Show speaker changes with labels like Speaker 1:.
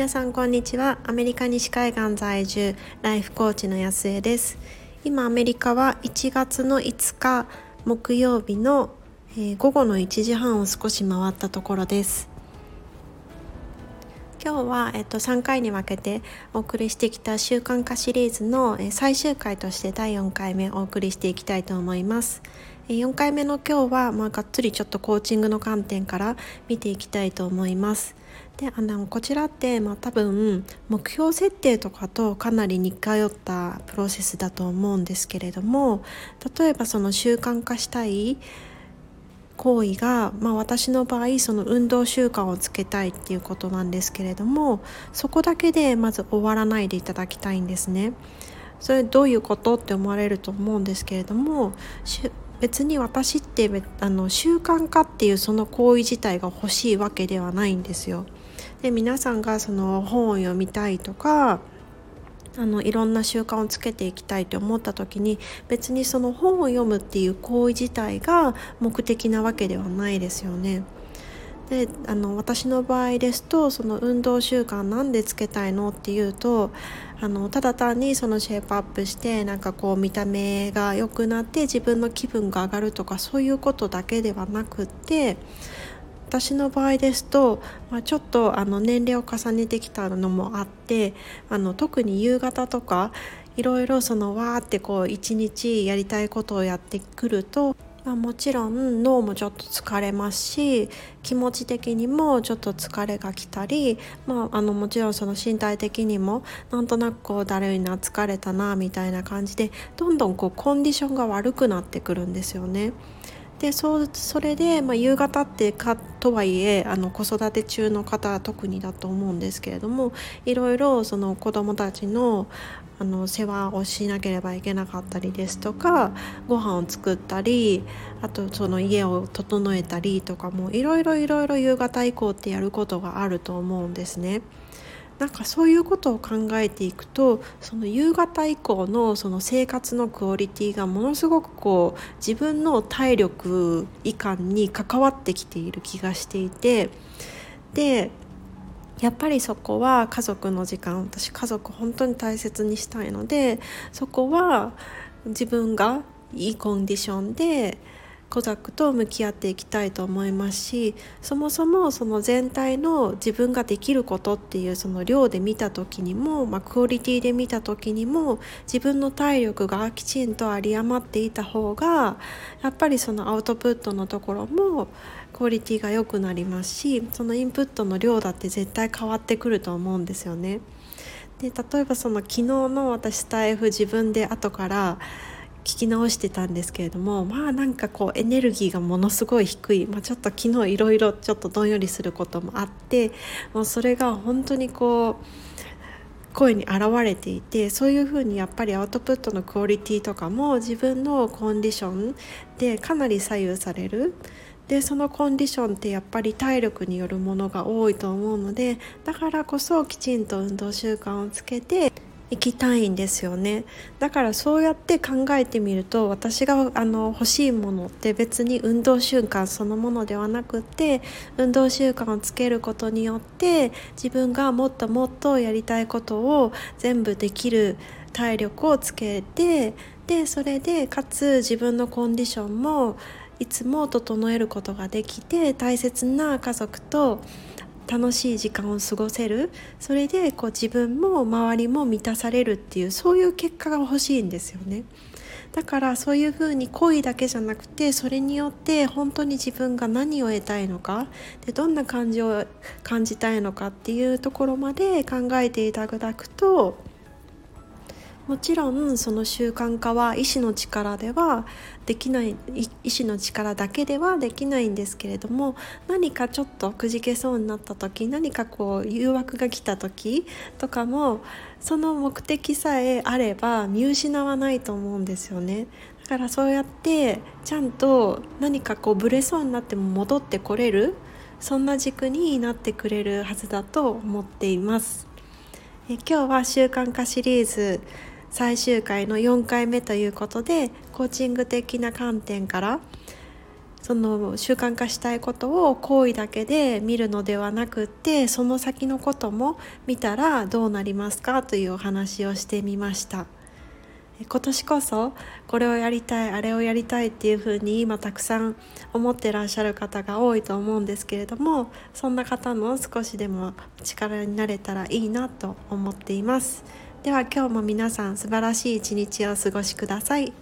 Speaker 1: 皆さんこんにちは。アメリカ西海岸在住ライフコーチの安江です。今アメリカは1月の5日木曜日の、えー、午後の1時半を少し回ったところです。今日は、えっと、3回に分けてお送りしてきた習慣化シリーズの、え最終回として第4回目お送りしていきたいと思います。4回目の今日は、まあ、がっつりちょっとコーチングの観点から見ていきたいと思います。であのこちらって、まあ、多分目標設定とかとかなり似通ったプロセスだと思うんですけれども例えばその習慣化したい行為が、まあ、私の場合その運動習慣をつけたいっていうことなんですけれどもそこだけでまず終わらないでいただきたいんですね。それどういうことって思われると思うんですけれども別に私ってあの習慣化っていうその行為自体が欲しいわけではないんですよ。で皆さんがその本を読みたいとかあのいろんな習慣をつけていきたいと思った時に別にその本を読むっていう行為自体が目的なわけではないですよね。であの私の場合ですとその運動習慣なんでつけたいのっていうとあのただ単にそのシェイプアップしてなんかこう見た目が良くなって自分の気分が上がるとかそういうことだけではなくって私の場合ですと、まあ、ちょっとあの年齢を重ねてきたのもあってあの特に夕方とかいろいろそのわーってこう一日やりたいことをやってくると、まあ、もちろん脳もちょっと疲れますし気持ち的にもちょっと疲れが来たり、まあ、あのもちろんその身体的にもなんとなくこうだるいな疲れたなみたいな感じでどんどんこうコンディションが悪くなってくるんですよね。でそそれで、まあ、夕方ってかとはいえあの子育て中の方は特にだと思うんですけれどもいろいろその子どもたちのあの世話をしなければいけなかったりですとかご飯を作ったりあとその家を整えたりとかもいろいろいろいろ夕方以降ってやることがあると思うんですね。なんかそういうことを考えていくとその夕方以降のその生活のクオリティがものすごくこう自分の体力以下に関わってきている気がしていてでやっぱりそこは家族の時間私家族本当に大切にしたいのでそこは自分がいいコンディションでコザックと向き合っていきたいと思いますしそもそもその全体の自分ができることっていうその量で見た時にも、まあ、クオリティで見た時にも自分の体力がきちんと有り余っていた方がやっぱりそのアウトプットのところもクオリティが良くなりますしそのインプットの量だって絶対変わってくると思うんですよね。で例えばその昨日の私スタイフ自分で後から聞き直してたんですけれどもまあなんかこうエネルギーがものすごい低い、まあ、ちょっと昨日いろいろちょっとどんよりすることもあってもうそれが本当にこう声に現れていてそういうふうにやっぱりアウトプットのクオリティとかも自分のコンディションでかなり左右される。でそのコンディションってやっぱり体力によるものが多いと思うのでだからこそきちんと運動習慣をつけて行きたいんですよね。だからそうやって考えてみると私があの欲しいものって別に運動習慣そのものではなくて運動習慣をつけることによって自分がもっともっとやりたいことを全部できる体力をつけてでそれでかつ自分のコンディションもいつも整えることができて大切な家族と楽しい時間を過ごせるそれでこう自分も周りも満たされるっていうそういう結果が欲しいんですよね。だからそういうふうに恋だけじゃなくてそれによって本当に自分が何を得たいのかでどんな感じを感じたいのかっていうところまで考えていただくともちろんその習慣化は意志の力ではできない意志の力だけではできないんですけれども何かちょっとくじけそうになった時何かこう誘惑が来た時とかもその目的さえあれば見失わないと思うんですよね。だからそうやってちゃんと何かこうブレそうになっても戻ってこれるそんな軸になってくれるはずだと思っています。え今日は習慣化シリーズ最終回の4回目ということでコーチング的な観点からその習慣化したいことを行為だけで見るのではなくってその先のことも見たらどうなりますかというお話をしてみました。今年こそこれをやりたいあれをやりたいっていうふうに今たくさん思ってらっしゃる方が多いと思うんですけれどもそんな方の少しでも力になれたらいいなと思っています。では今日も皆さん素晴らしい一日をお過ごしください。